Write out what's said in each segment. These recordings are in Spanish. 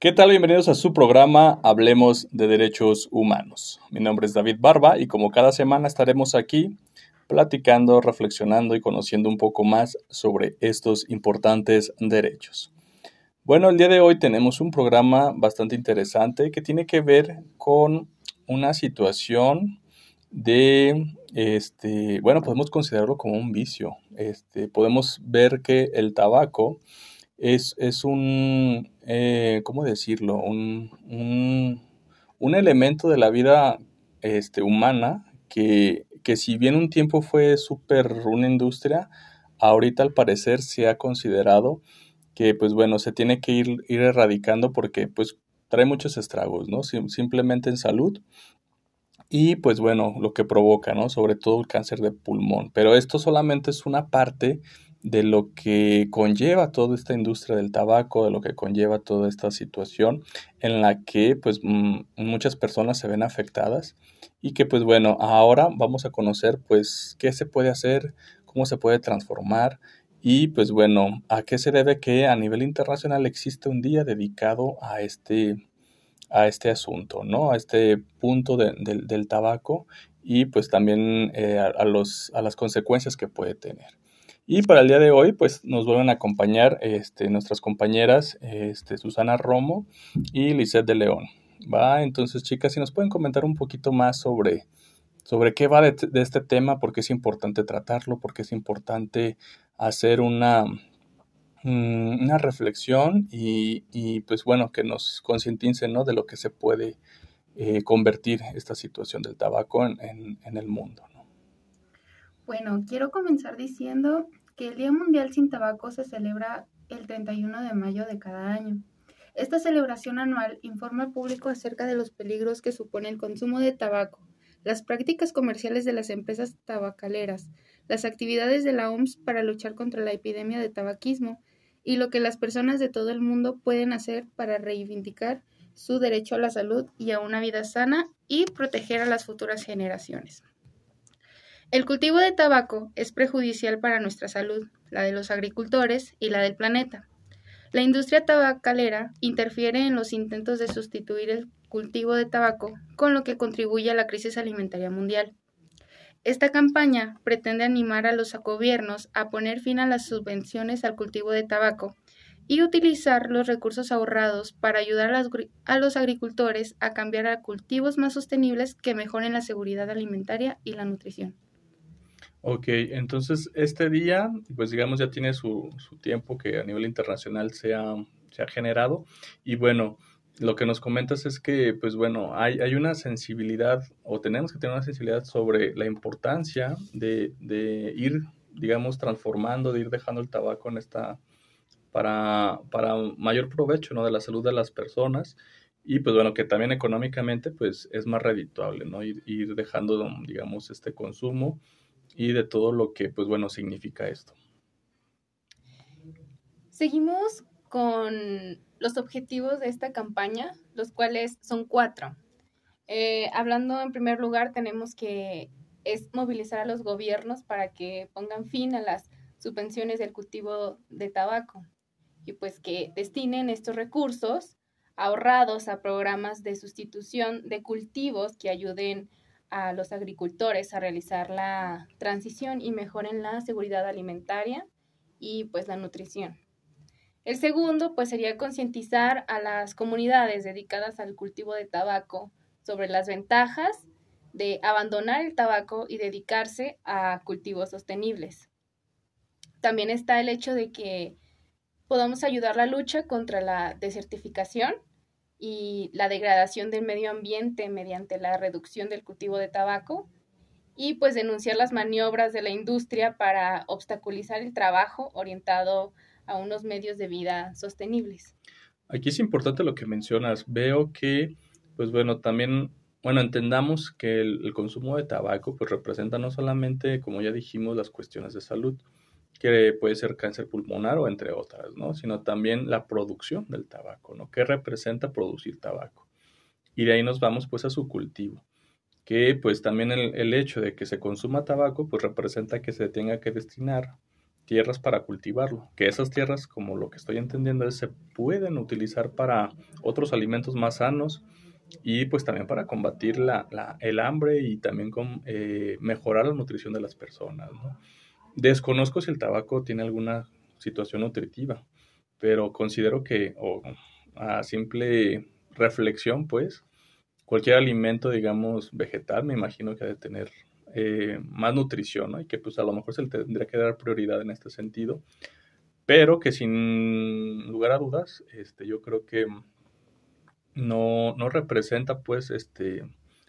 ¿Qué tal? Bienvenidos a su programa Hablemos de Derechos Humanos. Mi nombre es David Barba y como cada semana estaremos aquí platicando, reflexionando y conociendo un poco más sobre estos importantes derechos. Bueno, el día de hoy tenemos un programa bastante interesante que tiene que ver con una situación de, este, bueno, podemos considerarlo como un vicio. Este, podemos ver que el tabaco es, es un, eh, ¿cómo decirlo? Un, un, elemento de la vida este, humana que, que si bien un tiempo fue súper una industria, ahorita al parecer se ha considerado que pues bueno, se tiene que ir, ir erradicando porque pues trae muchos estragos, ¿no? simplemente en salud y pues bueno, lo que provoca, ¿no? Sobre todo el cáncer de pulmón. Pero esto solamente es una parte de lo que conlleva toda esta industria del tabaco, de lo que conlleva toda esta situación en la que pues muchas personas se ven afectadas y que pues bueno, ahora vamos a conocer pues qué se puede hacer, cómo se puede transformar y pues bueno, a qué se debe que a nivel internacional existe un día dedicado a este a este asunto, ¿no? A este punto del tabaco y pues también eh, a, los, a las consecuencias que puede tener. Y para el día de hoy, pues nos vuelven a acompañar este, nuestras compañeras este, Susana Romo y Lisette de León. ¿va? Entonces, chicas, si nos pueden comentar un poquito más sobre, sobre qué va de, este tema, por qué es importante tratarlo, por qué es importante hacer una, Mm, una reflexión y, y, pues bueno, que nos concienticen ¿no? de lo que se puede eh, convertir esta situación del tabaco en, en, el mundo. ¿no? Bueno, quiero comenzar diciendo que el Día Mundial sin Tabaco se celebra el 31 de mayo de cada año. Esta celebración anual informa al público acerca de los peligros que supone el consumo de tabaco, las prácticas comerciales de las empresas tabacaleras, las actividades de la OMS para luchar contra la epidemia de tabaquismo y lo que las personas de todo el mundo pueden hacer para reivindicar su derecho a la salud y a una vida sana y proteger a las futuras generaciones. El cultivo de tabaco es prejudicial para nuestra salud, la de los agricultores y la del planeta. La industria tabacalera interfiere en los intentos de sustituir el cultivo de tabaco, con lo que contribuye a la crisis alimentaria mundial. Esta campaña pretende animar a los gobiernos a poner fin a las subvenciones al cultivo de tabaco y utilizar los recursos ahorrados para ayudar a, los agricultores a cambiar a cultivos más sostenibles que mejoren la seguridad alimentaria y la nutrición. Ok, entonces este día, pues digamos, ya tiene su, tiempo que a nivel internacional se se ha generado. Y bueno, lo que nos comentas es que, pues bueno, hay, hay una sensibilidad o tenemos que tener una sensibilidad sobre la importancia de, de ir, digamos, transformando, de ir dejando el tabaco en esta, para, para mayor provecho, ¿no? De la salud de las personas y pues bueno, que también económicamente pues es más redituable, ¿no? Ir, ir dejando, digamos, este consumo y de todo lo que pues bueno significa esto. Seguimos con los objetivos de esta campaña, los cuales son cuatro. Eh, hablando en primer lugar, tenemos que es movilizar a los gobiernos para que pongan fin a las subvenciones del cultivo de tabaco y pues que destinen estos recursos ahorrados a programas de sustitución de cultivos que ayuden a los agricultores a realizar la transición y mejoren la seguridad alimentaria y pues la nutrición. El segundo, pues sería concientizar a las comunidades dedicadas al cultivo de tabaco sobre las ventajas de abandonar el tabaco y dedicarse a cultivos sostenibles. También está el hecho de que podamos ayudar la lucha contra la desertificación y la degradación del medio ambiente mediante la reducción del cultivo de tabaco y pues denunciar las maniobras de la industria para obstaculizar el trabajo orientado a unos medios de vida sostenibles. Aquí es importante lo que mencionas. Veo que, pues bueno, también, bueno, entendamos que el, consumo de tabaco, pues representa no solamente, como ya dijimos, las cuestiones de salud, que puede ser cáncer pulmonar o entre otras, ¿no? Sino también la producción del tabaco, ¿no? ¿Qué representa producir tabaco? Y de ahí nos vamos pues a su cultivo, que pues también el, el hecho de que se consuma tabaco pues representa que se tenga que destinar tierras para cultivarlo, que esas tierras, como lo que estoy entendiendo, se pueden utilizar para otros alimentos más sanos y pues también para combatir la, el hambre y también con, eh, mejorar la nutrición de las personas. Desconozco si el tabaco tiene alguna situación nutritiva, pero considero que, o a simple reflexión, pues, cualquier alimento, digamos, vegetal, me imagino que ha de tener eh, más nutrición, ¿no? Y que pues a lo mejor se le tendría que dar prioridad en este sentido, pero que sin lugar a dudas, este, yo creo que no, no representa pues este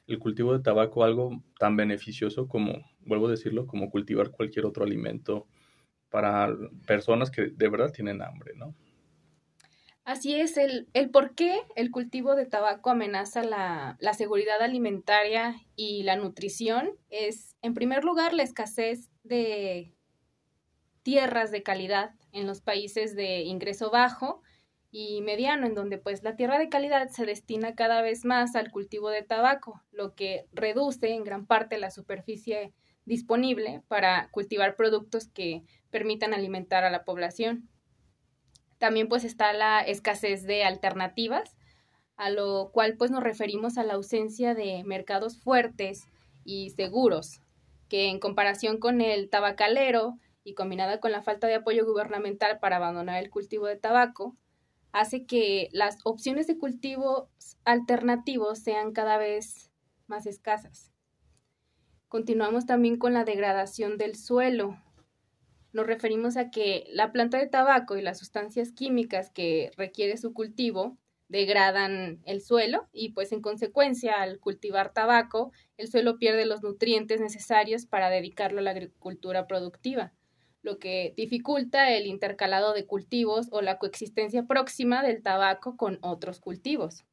el cultivo de tabaco algo tan beneficioso como, vuelvo a decirlo, como cultivar cualquier otro alimento para personas que de verdad tienen hambre, ¿no? Así es, el, el por qué el cultivo de tabaco amenaza la, la, seguridad alimentaria y la nutrición es, en primer lugar, la escasez de tierras de calidad en los países de ingreso bajo y mediano, en donde pues la tierra de calidad se destina cada vez más al cultivo de tabaco, lo que reduce en gran parte la superficie disponible para cultivar productos que permitan alimentar a la población. También pues está la escasez de alternativas, a lo cual pues nos referimos a la ausencia de mercados fuertes y seguros, que en comparación con el tabacalero y combinada con la falta de apoyo gubernamental para abandonar el cultivo de tabaco, hace que las opciones de cultivo alternativos sean cada vez más escasas. Continuamos también con la degradación del suelo, nos referimos a que la planta de tabaco y las sustancias químicas que requiere su cultivo degradan el suelo y pues en consecuencia al cultivar tabaco el suelo pierde los nutrientes necesarios para dedicarlo a la agricultura productiva, lo que dificulta el intercalado de cultivos o la coexistencia próxima del tabaco con otros cultivos.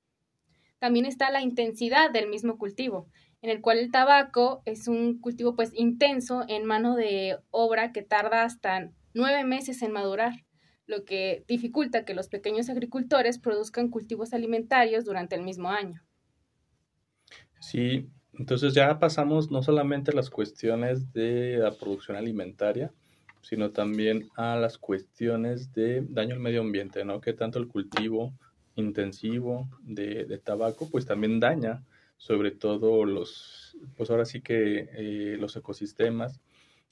También está la intensidad del mismo cultivo, en el cual el tabaco es un cultivo pues intenso en mano de obra que tarda hasta nueve meses en madurar, lo que dificulta que los pequeños agricultores produzcan cultivos alimentarios durante el mismo año. Sí, entonces ya pasamos no solamente las cuestiones de la producción alimentaria, sino también a las cuestiones de daño al medio ambiente, ¿no? Que tanto el cultivo intensivo de, de tabaco, pues también daña sobre todo los, pues ahora sí que eh, los ecosistemas,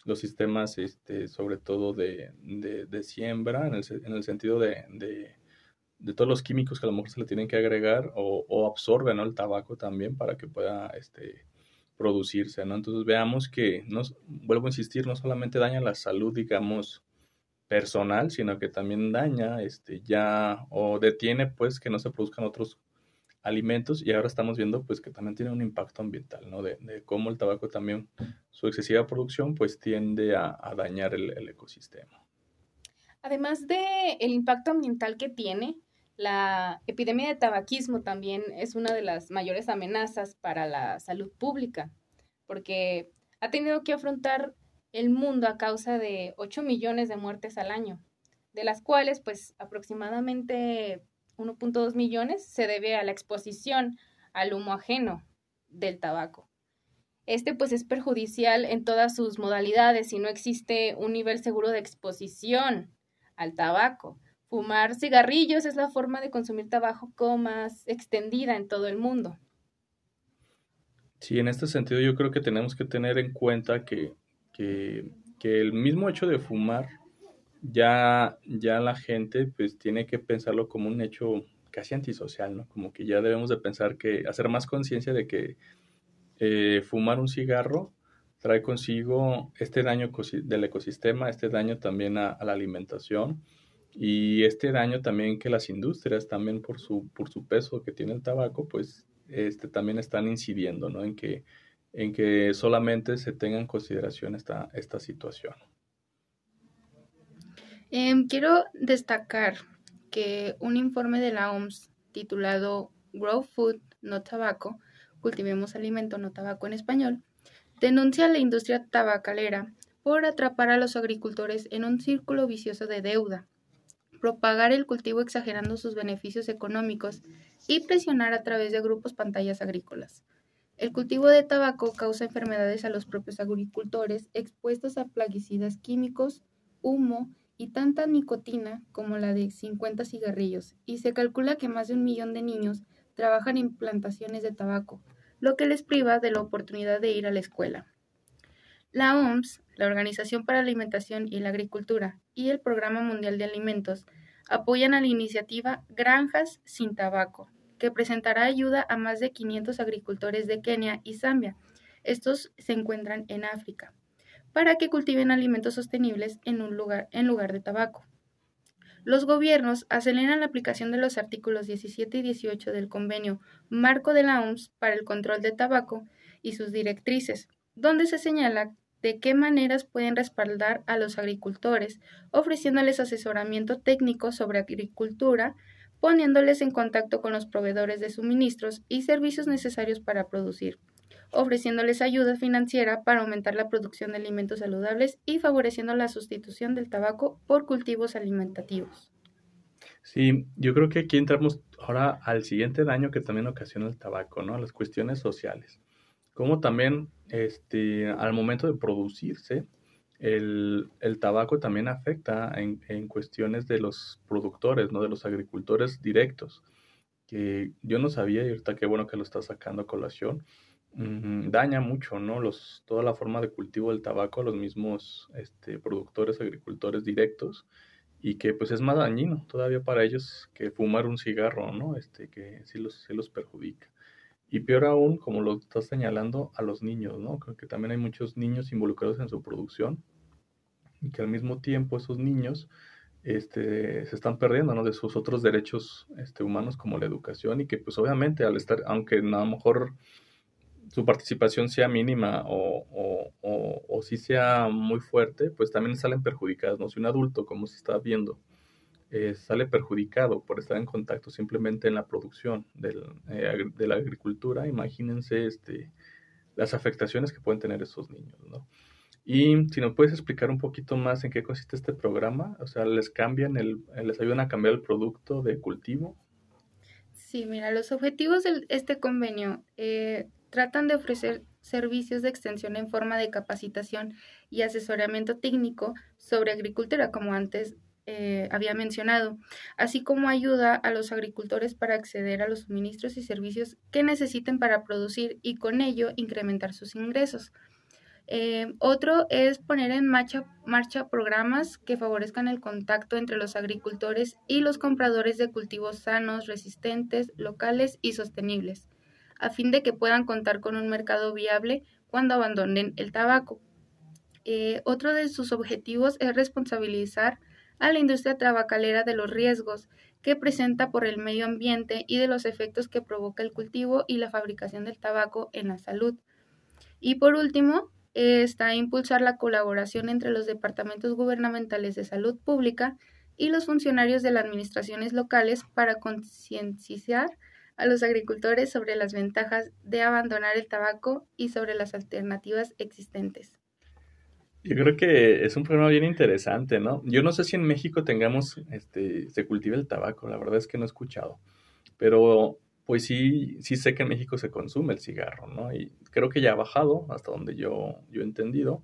los sistemas, este, sobre todo de, de, siembra, en el, en el sentido de, de, todos los químicos que a lo mejor se le tienen que agregar o, o absorbe ¿no? el tabaco también para que pueda este, producirse, ¿no? Entonces veamos que, no, vuelvo a insistir, no solamente daña la salud, digamos, personal, sino que también daña, este, ya, o detiene, pues, que no se produzcan otros alimentos y ahora estamos viendo pues que también tiene un impacto ambiental, ¿no? De, cómo el tabaco también, su excesiva producción pues tiende a, dañar el, ecosistema. Además de el impacto ambiental que tiene, la epidemia de tabaquismo también es una de las mayores amenazas para la salud pública, porque ha tenido que afrontar el mundo a causa de 8 millones de muertes al año, de las cuales pues aproximadamente 1.2 millones se debe a la exposición al humo ajeno del tabaco. Este pues es perjudicial en todas sus modalidades y no existe un nivel seguro de exposición al tabaco. Fumar cigarrillos es la forma de consumir tabaco más extendida en todo el mundo. Sí, en este sentido yo creo que tenemos que tener en cuenta que, que, el mismo hecho de fumar ya, ya la gente pues tiene que pensarlo como un hecho casi antisocial, ¿no? Como que ya debemos de pensar que, hacer más conciencia de que eh, fumar un cigarro trae consigo este daño del ecosistema, este daño también a, la alimentación y este daño también que las industrias también por su, por su peso que tiene el tabaco, pues este, también están incidiendo, ¿no? En que, en que solamente se tenga en consideración esta, esta situación. Em, quiero destacar que un informe de la OMS titulado Grow Food, no Tabaco, Cultivemos Alimento, no Tabaco en español, denuncia a la industria tabacalera por atrapar a los agricultores en un círculo vicioso de deuda, propagar el cultivo exagerando sus beneficios económicos y presionar a través de grupos pantallas agrícolas. El cultivo de tabaco causa enfermedades a los propios agricultores expuestos a plaguicidas químicos, humo y tanta nicotina como la de 50 cigarrillos, y se calcula que más de un millón de niños trabajan en plantaciones de tabaco, lo que les priva de la oportunidad de ir a la escuela. La OMS, la Organización para la Alimentación y la Agricultura, y el Programa Mundial de Alimentos apoyan a la iniciativa Granjas sin Tabaco, que presentará ayuda a más de 500 agricultores de Kenia y Zambia. Estos se encuentran en África, para que cultiven alimentos sostenibles en, un lugar, en lugar de tabaco. Los gobiernos aceleran la aplicación de los artículos 17 y 18 del Convenio Marco de la OMS para el Control de Tabaco y sus directrices, donde se señala de qué maneras pueden respaldar a los agricultores, ofreciéndoles asesoramiento técnico sobre agricultura, poniéndoles en contacto con los proveedores de suministros y servicios necesarios para producir, ofreciéndoles ayuda financiera para aumentar la producción de alimentos saludables y favoreciendo la sustitución del tabaco por cultivos alimentativos. Sí, yo creo que aquí entramos ahora al siguiente daño que también ocasiona el tabaco, ¿no? Las cuestiones sociales. Como también este, al momento de producirse, el, tabaco también afecta en, en, cuestiones de los productores, ¿no? de los agricultores directos, que yo no sabía y ahorita qué bueno que lo está sacando a colación, daña mucho, ¿no? Los, toda la forma de cultivo del tabaco a los mismos este, productores, agricultores directos, y que pues es más dañino todavía para ellos que fumar un cigarro, ¿no? Este, que sí los, sí los perjudica. Y peor aún, como lo estás señalando, a los niños, ¿no? Creo que también hay muchos niños involucrados en su producción y que al mismo tiempo esos niños este, se están perdiendo, ¿no? De sus otros derechos este, humanos como la educación y que pues obviamente al estar, aunque a lo mejor su participación sea mínima o, o, o, si sea muy fuerte, pues también salen perjudicados, ¿no? Si un adulto, como se está viendo, eh, sale perjudicado por estar en contacto simplemente en la producción del, eh, de la agricultura, imagínense este, las afectaciones que pueden tener esos niños, ¿no? Y si nos puedes explicar un poquito más en qué consiste este programa, o sea, ¿les cambian el, les ayudan a cambiar el producto de cultivo? Sí, mira, los objetivos de este convenio eh, tratan de ofrecer servicios de extensión en forma de capacitación y asesoramiento técnico sobre agricultura, como antes eh, había mencionado, así como ayuda a los agricultores para acceder a los suministros y servicios que necesiten para producir y con ello incrementar sus ingresos. Eh, otro es poner en marcha, programas que favorezcan el contacto entre los agricultores y los compradores de cultivos sanos, resistentes, locales y sostenibles, a fin de que puedan contar con un mercado viable cuando abandonen el tabaco. Eh, otro de sus objetivos es responsabilizar a la industria tabacalera de los riesgos que presenta por el medio ambiente y de los efectos que provoca el cultivo y la fabricación del tabaco en la salud. Y por último, está impulsar la colaboración entre los departamentos gubernamentales de salud pública y los funcionarios de las administraciones locales para concienciar a los agricultores sobre las ventajas de abandonar el tabaco y sobre las alternativas existentes. Yo creo que es un programa bien interesante, ¿no? Yo no sé si en México tengamos, este, se cultive el tabaco, la verdad es que no he escuchado, pero pues sí, sí sé que en México se consume el cigarro, ¿no? Y creo que ya ha bajado hasta donde yo, yo he entendido,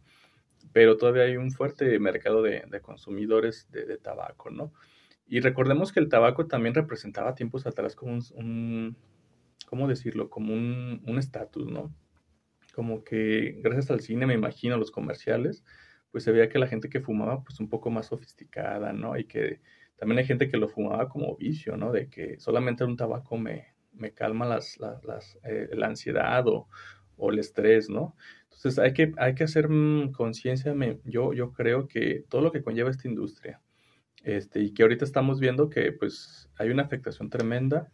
pero todavía hay un fuerte mercado de, consumidores de, tabaco, ¿no? Y recordemos que el tabaco también representaba tiempos atrás como un, ¿cómo decirlo? Como un estatus, ¿no? Como que gracias al cine, me imagino, los comerciales, pues se veía que la gente que fumaba, pues un poco más sofisticada, ¿no? Y que también hay gente que lo fumaba como vicio, ¿no? De que solamente un tabaco me, me calma las, las, eh, la ansiedad o, o, el estrés, ¿no? Entonces hay que, hay que hacer mm, conciencia, yo, yo creo que todo lo que conlleva esta industria, este, y que ahorita estamos viendo que pues hay una afectación tremenda,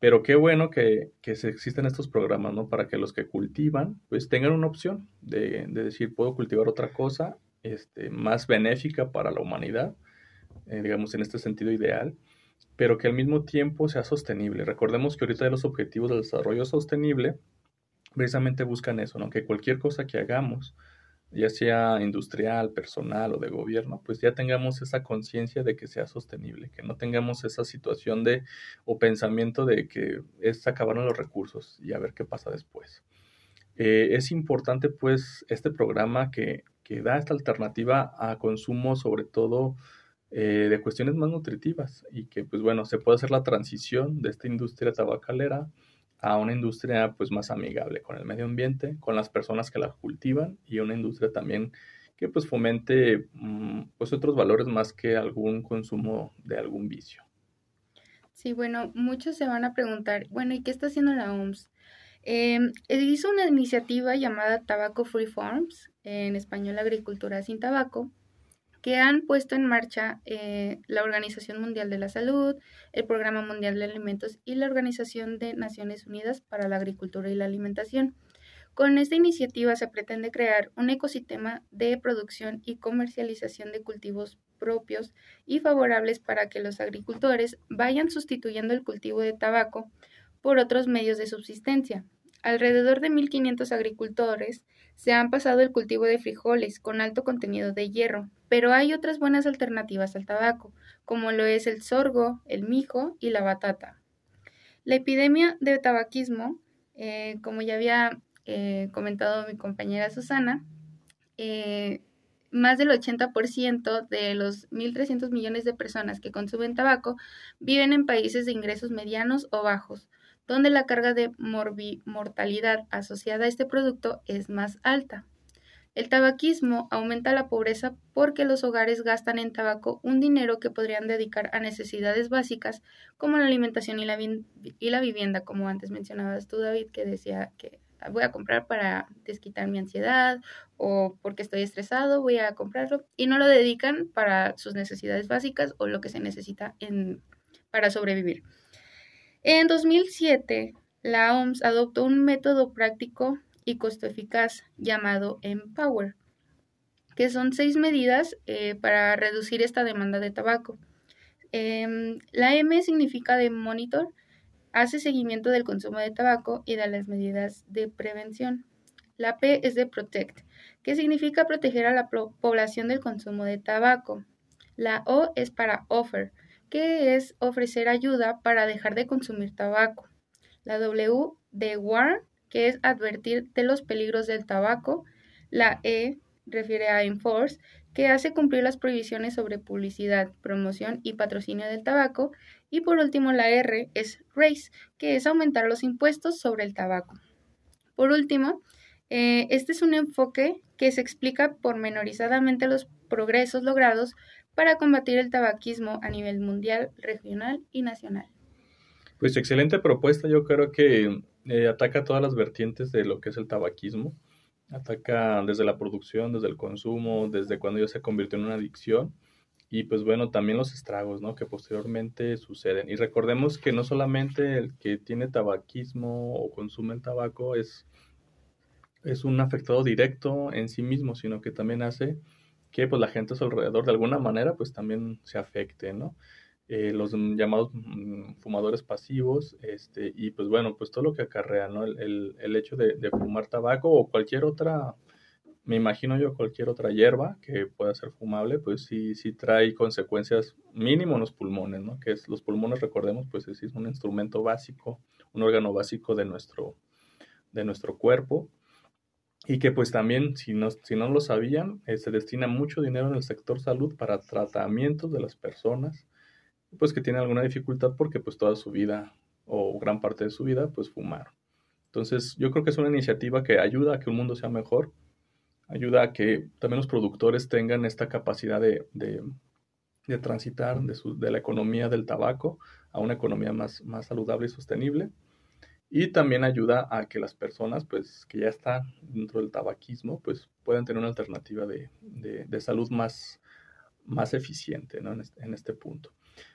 pero qué bueno que, que existen estos programas, ¿no? Para que los que cultivan, pues tengan una opción de, de decir, puedo cultivar otra cosa este, más benéfica para la humanidad, eh, digamos, en este sentido ideal, pero que al mismo tiempo sea sostenible. Recordemos que ahorita los objetivos del desarrollo sostenible precisamente buscan eso, ¿no? Que cualquier cosa que hagamos, ya sea industrial, personal o de gobierno, pues ya tengamos esa conciencia de que sea sostenible, que no tengamos esa situación de o pensamiento de que es acabaron los recursos y a ver qué pasa después. Eh, es importante pues este programa que, que da esta alternativa a consumo sobre todo eh, de cuestiones más nutritivas y que pues bueno, se puede hacer la transición de esta industria tabacalera a una industria pues más amigable con el medio ambiente, con las personas que la cultivan y una industria también que pues fomente mm, pues otros valores más que algún consumo de algún vicio. Sí, bueno, muchos se van a preguntar, bueno, ¿y qué está haciendo la OMS? Em, hizo una iniciativa llamada Tabaco Free Farms, en español Agricultura sin Tabaco, que han puesto en marcha eh, la Organización Mundial de la Salud, el Programa Mundial de Alimentos y la Organización de Naciones Unidas para la Agricultura y la Alimentación. Con esta iniciativa se pretende crear un ecosistema de producción y comercialización de cultivos propios y favorables para que los agricultores vayan sustituyendo el cultivo de tabaco por otros medios de subsistencia. Alrededor de 1.500 agricultores se han pasado el cultivo de frijoles con alto contenido de hierro, pero hay otras buenas alternativas al tabaco, como lo es el sorgo, el mijo y la batata. La epidemia de tabaquismo, eh, como ya había eh, comentado mi compañera Susana, eh, más del 80% de los 1.300 millones de personas que consumen tabaco viven en países de ingresos medianos o bajos, donde la carga de mortalidad asociada a este producto es más alta. El tabaquismo aumenta la pobreza porque los hogares gastan en tabaco un dinero que podrían dedicar a necesidades básicas como la alimentación y la, vivienda, como antes mencionabas tú, David, que decía que voy a comprar para desquitar mi ansiedad o porque estoy estresado, voy a comprarlo y no lo dedican para sus necesidades básicas o lo que se necesita para sobrevivir. En 2007, la OMS adoptó un método práctico y costo eficaz llamado Empower, que son seis medidas eh, para reducir esta demanda de tabaco. Em, la M significa de monitor, hace seguimiento del consumo de tabaco y de las medidas de prevención. La P es de protect, que significa proteger a la población del consumo de tabaco. La O es para offer, que es ofrecer ayuda para dejar de consumir tabaco. La W de warn, que es advertir de los peligros del tabaco. La E refiere a enforce, que hace cumplir las prohibiciones sobre publicidad, promoción y patrocinio del tabaco. Y por último, la R es raise, que es aumentar los impuestos sobre el tabaco. Por último, eh, este es un enfoque que se explica pormenorizadamente los progresos logrados para combatir el tabaquismo a nivel mundial, regional y nacional. Pues excelente propuesta, yo creo que eh, ataca todas las vertientes de lo que es el tabaquismo, ataca desde la producción, desde el consumo, desde cuando ya se convirtió en una adicción y pues bueno, también los estragos, ¿no? Que posteriormente suceden. Y recordemos que no solamente el que tiene tabaquismo o consume el tabaco es, es un afectado directo en sí mismo, sino que también hace que pues la gente a su alrededor de alguna manera pues también se afecte, ¿no? Eh, los llamados mm, fumadores pasivos, este, y pues bueno, pues todo lo que acarrea, ¿no? El, el, hecho de, fumar tabaco o cualquier otra, me imagino yo, cualquier otra hierba que pueda ser fumable, pues sí, sí trae consecuencias mínimo en los pulmones, ¿no? Que es, los pulmones, recordemos, pues es un instrumento básico, un órgano básico de nuestro, de nuestro cuerpo, y que pues también, si no, si no lo sabían, eh, se destina mucho dinero en el sector salud para tratamientos de las personas, pues que tienen alguna dificultad porque pues toda su vida o gran parte de su vida pues fumaron. Entonces yo creo que es una iniciativa que ayuda a que el mundo sea mejor, ayuda a que también los productores tengan esta capacidad de, de, de transitar de, su, de la economía del tabaco a una economía más, más saludable y sostenible y también ayuda a que las personas, pues, que ya están dentro del tabaquismo, pues, puedan tener una alternativa de, de, salud más, más eficiente, ¿no? En este, en este, punto.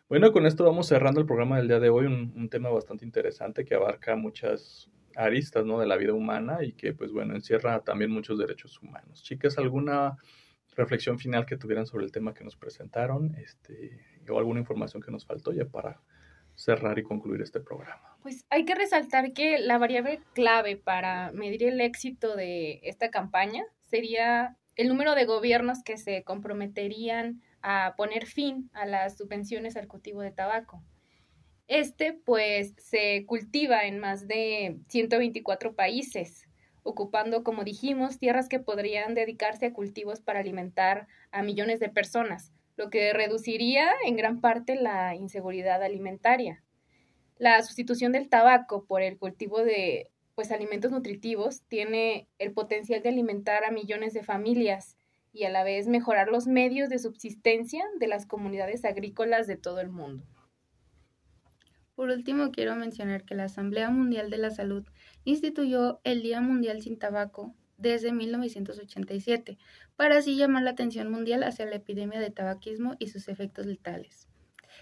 Bueno, con esto vamos cerrando el programa del día de hoy, un, un, tema bastante interesante que abarca muchas aristas, ¿no? De la vida humana y que, pues, bueno, encierra también muchos derechos humanos. Chicas, ¿alguna reflexión final que tuvieran sobre el tema que nos presentaron? Este, o alguna información que nos faltó ya para cerrar y concluir este programa? Pues hay que resaltar que la variable clave para medir el éxito de esta campaña sería el número de gobiernos que se comprometerían a poner fin a las subvenciones al cultivo de tabaco. Este, pues, se cultiva en más de 124 países, ocupando, como dijimos, tierras que podrían dedicarse a cultivos para alimentar a millones de personas, lo que reduciría en gran parte la inseguridad alimentaria. La sustitución del tabaco por el cultivo de pues alimentos nutritivos tiene el potencial de alimentar a millones de familias y a la vez mejorar los medios de subsistencia de las comunidades agrícolas de todo el mundo. Por último, quiero mencionar que la Asamblea Mundial de la Salud instituyó el Día Mundial sin Tabaco desde 1987, para así llamar la atención mundial hacia la epidemia de tabaquismo y sus efectos letales.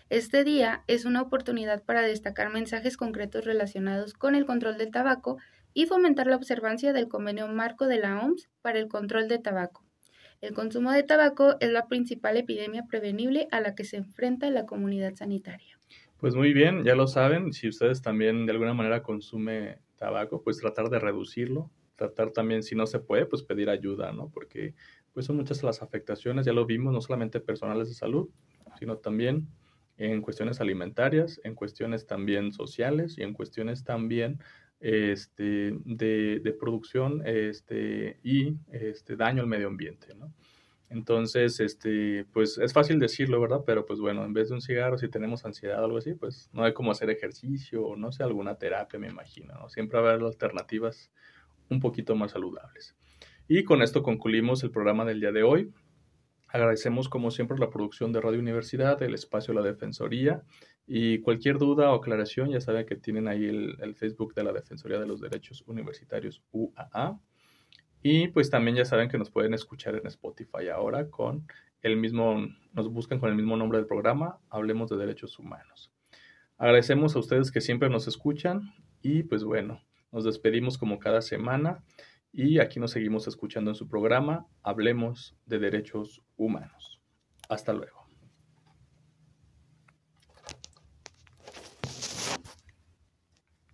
Este día es una oportunidad para destacar mensajes concretos relacionados con el control del tabaco y fomentar la observancia del convenio marco de la OMS para el control de tabaco. El consumo de tabaco es la principal epidemia prevenible a la que se enfrenta la comunidad sanitaria. Pues muy bien, ya lo saben, si ustedes también de alguna manera consume tabaco, pues tratar de reducirlo, tratar también, si no se puede, pues pedir ayuda, ¿no? Porque pues son muchas las afectaciones, ya lo vimos, no solamente personales de salud, sino también en cuestiones alimentarias, en cuestiones también sociales y en cuestiones también este, de, de, producción este, y este, daño al medio ambiente, ¿no? Entonces, este, pues es fácil decirlo, ¿verdad? Pero pues bueno, en vez de un cigarro, si tenemos ansiedad o algo así, pues no hay como hacer ejercicio o no sé, alguna terapia, me imagino, ¿no? Siempre haber alternativas un poquito más saludables. Y con esto concluimos el programa del día de hoy. Agradecemos como siempre la producción de Radio Universidad, el espacio de la Defensoría y cualquier duda o aclaración ya saben que tienen ahí el, Facebook de la Defensoría de los Derechos Universitarios UAA. Y pues también ya saben que nos pueden escuchar en Spotify ahora con el mismo, nos buscan con el mismo nombre del programa, Hablemos de Derechos Humanos. Agradecemos a ustedes que siempre nos escuchan y pues bueno, nos despedimos como cada semana y aquí nos seguimos escuchando en su programa, Hablemos de Derechos Humanos. Hasta luego.